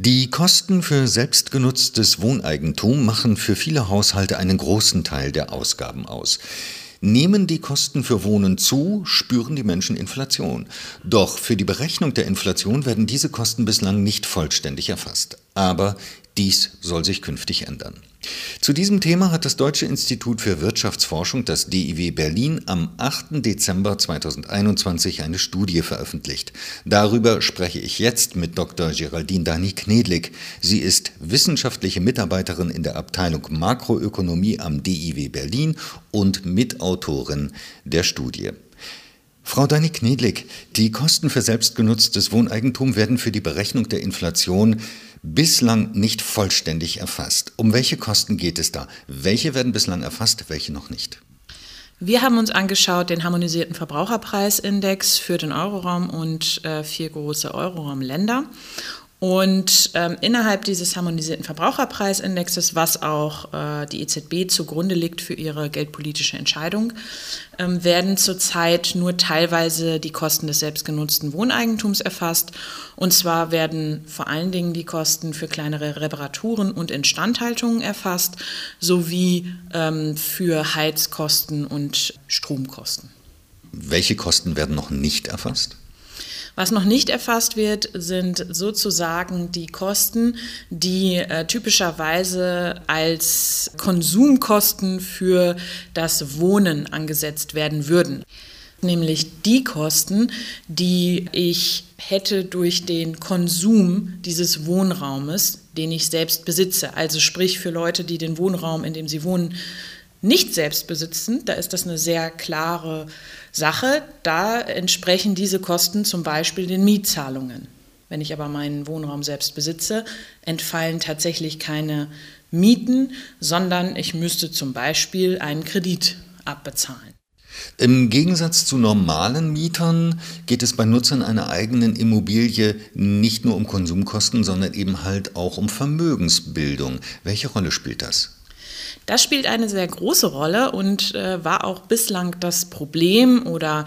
Die Kosten für selbstgenutztes Wohneigentum machen für viele Haushalte einen großen Teil der Ausgaben aus. Nehmen die Kosten für Wohnen zu, spüren die Menschen Inflation. Doch für die Berechnung der Inflation werden diese Kosten bislang nicht vollständig erfasst. Aber dies soll sich künftig ändern. Zu diesem Thema hat das Deutsche Institut für Wirtschaftsforschung, das DIW Berlin, am 8. Dezember 2021 eine Studie veröffentlicht. Darüber spreche ich jetzt mit Dr. Geraldine Dani Knedlik. Sie ist wissenschaftliche Mitarbeiterin in der Abteilung Makroökonomie am DIW Berlin und Mitautorin der Studie. Frau Dani Knedlik, die Kosten für selbstgenutztes Wohneigentum werden für die Berechnung der Inflation bislang nicht vollständig erfasst. Um welche Kosten geht es da? Welche werden bislang erfasst, welche noch nicht? Wir haben uns angeschaut den harmonisierten Verbraucherpreisindex für den Euroraum und äh, vier große Euroraumländer und ähm, innerhalb dieses harmonisierten Verbraucherpreisindexes, was auch äh, die EZB zugrunde liegt für ihre geldpolitische Entscheidung, ähm, werden zurzeit nur teilweise die Kosten des selbstgenutzten Wohneigentums erfasst. Und zwar werden vor allen Dingen die Kosten für kleinere Reparaturen und Instandhaltungen erfasst, sowie ähm, für Heizkosten und Stromkosten. Welche Kosten werden noch nicht erfasst? Was noch nicht erfasst wird, sind sozusagen die Kosten, die äh, typischerweise als Konsumkosten für das Wohnen angesetzt werden würden nämlich die Kosten, die ich hätte durch den Konsum dieses Wohnraumes, den ich selbst besitze. Also sprich für Leute, die den Wohnraum, in dem sie wohnen, nicht selbst besitzen, da ist das eine sehr klare Sache. Da entsprechen diese Kosten zum Beispiel den Mietzahlungen. Wenn ich aber meinen Wohnraum selbst besitze, entfallen tatsächlich keine Mieten, sondern ich müsste zum Beispiel einen Kredit abbezahlen. Im Gegensatz zu normalen Mietern geht es bei Nutzern einer eigenen Immobilie nicht nur um Konsumkosten, sondern eben halt auch um Vermögensbildung. Welche Rolle spielt das? Das spielt eine sehr große Rolle und äh, war auch bislang das Problem oder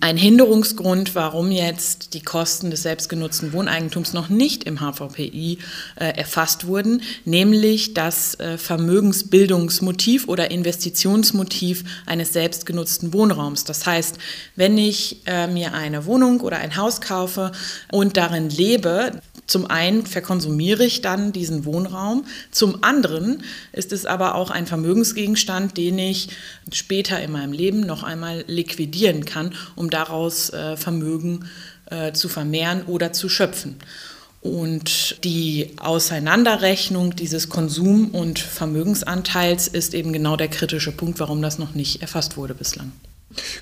ein Hinderungsgrund, warum jetzt die Kosten des selbstgenutzten Wohneigentums noch nicht im HVPI äh, erfasst wurden, nämlich das äh, Vermögensbildungsmotiv oder Investitionsmotiv eines selbstgenutzten Wohnraums. Das heißt, wenn ich äh, mir eine Wohnung oder ein Haus kaufe und darin lebe, zum einen verkonsumiere ich dann diesen Wohnraum, zum anderen ist es aber auch ein Vermögensgegenstand, den ich später in meinem Leben noch einmal liquidieren kann, um daraus äh, Vermögen äh, zu vermehren oder zu schöpfen. Und die Auseinanderrechnung dieses Konsum- und Vermögensanteils ist eben genau der kritische Punkt, warum das noch nicht erfasst wurde bislang.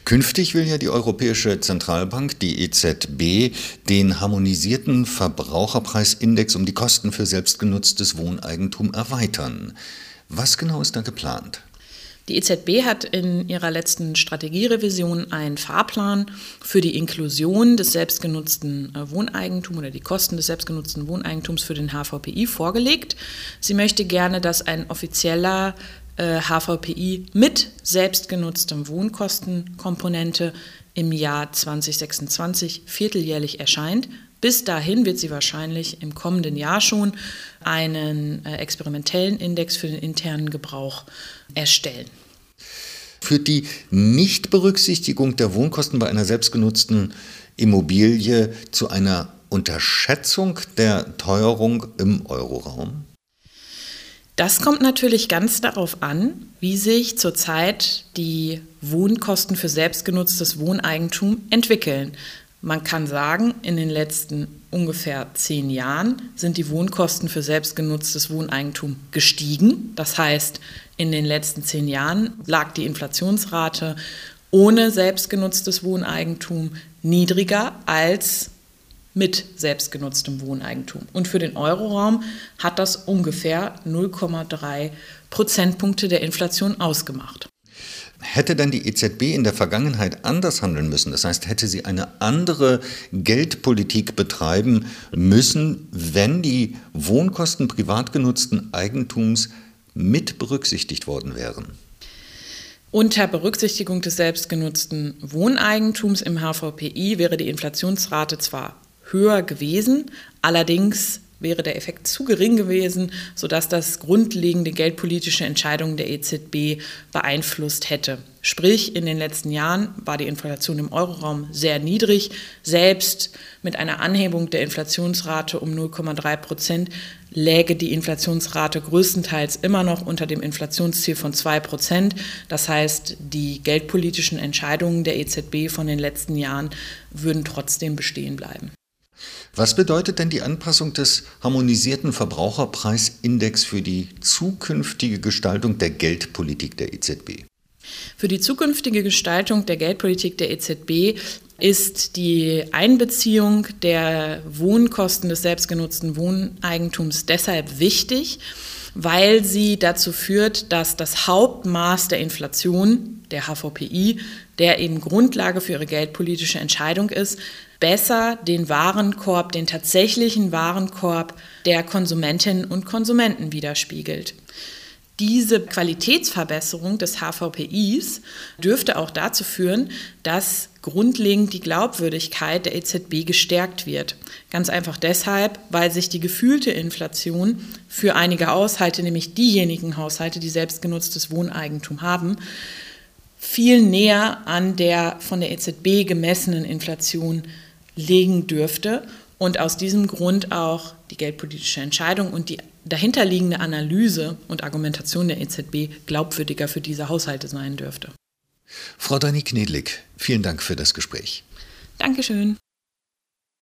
Künftig will ja die Europäische Zentralbank, die EZB, den harmonisierten Verbraucherpreisindex um die Kosten für selbstgenutztes Wohneigentum erweitern. Was genau ist da geplant? Die EZB hat in ihrer letzten Strategierevision einen Fahrplan für die Inklusion des selbstgenutzten äh, Wohneigentums oder die Kosten des selbstgenutzten Wohneigentums für den HVPI vorgelegt. Sie möchte gerne, dass ein offizieller HVPI äh, mit selbstgenutztem Wohnkostenkomponente im Jahr 2026 vierteljährlich erscheint. Bis dahin wird sie wahrscheinlich im kommenden Jahr schon einen äh, experimentellen Index für den internen Gebrauch erstellen. Führt die Nichtberücksichtigung der Wohnkosten bei einer selbstgenutzten Immobilie zu einer Unterschätzung der Teuerung im Euroraum? Das kommt natürlich ganz darauf an, wie sich zurzeit die Wohnkosten für selbstgenutztes Wohneigentum entwickeln. Man kann sagen, in den letzten ungefähr zehn Jahren sind die Wohnkosten für selbstgenutztes Wohneigentum gestiegen. Das heißt, in den letzten zehn Jahren lag die Inflationsrate ohne selbstgenutztes Wohneigentum niedriger als mit selbstgenutztem Wohneigentum. Und für den Euroraum hat das ungefähr 0,3 Prozentpunkte der Inflation ausgemacht. Hätte dann die EZB in der Vergangenheit anders handeln müssen? Das heißt, hätte sie eine andere Geldpolitik betreiben müssen, wenn die Wohnkosten privat genutzten Eigentums mit berücksichtigt worden wären? Unter Berücksichtigung des selbstgenutzten Wohneigentums im HVPI wäre die Inflationsrate zwar höher gewesen. Allerdings wäre der Effekt zu gering gewesen, sodass das grundlegende geldpolitische Entscheidungen der EZB beeinflusst hätte. Sprich, in den letzten Jahren war die Inflation im Euroraum sehr niedrig. Selbst mit einer Anhebung der Inflationsrate um 0,3 Prozent läge die Inflationsrate größtenteils immer noch unter dem Inflationsziel von 2 Prozent. Das heißt, die geldpolitischen Entscheidungen der EZB von den letzten Jahren würden trotzdem bestehen bleiben. Was bedeutet denn die Anpassung des harmonisierten Verbraucherpreisindex für die zukünftige Gestaltung der Geldpolitik der EZB? Für die zukünftige Gestaltung der Geldpolitik der EZB ist die Einbeziehung der Wohnkosten des selbstgenutzten Wohneigentums deshalb wichtig, weil sie dazu führt, dass das Hauptmaß der Inflation, der HVPI, der eben Grundlage für ihre geldpolitische Entscheidung ist, besser den Warenkorb, den tatsächlichen Warenkorb der Konsumentinnen und Konsumenten widerspiegelt. Diese Qualitätsverbesserung des HVPIs dürfte auch dazu führen, dass grundlegend die Glaubwürdigkeit der EZB gestärkt wird. Ganz einfach deshalb, weil sich die gefühlte Inflation für einige Haushalte, nämlich diejenigen Haushalte, die selbstgenutztes Wohneigentum haben, viel näher an der von der EZB gemessenen Inflation legen dürfte und aus diesem Grund auch die geldpolitische Entscheidung und die dahinterliegende Analyse und Argumentation der EZB glaubwürdiger für diese Haushalte sein dürfte. Frau Dani Knedlik, vielen Dank für das Gespräch. Dankeschön.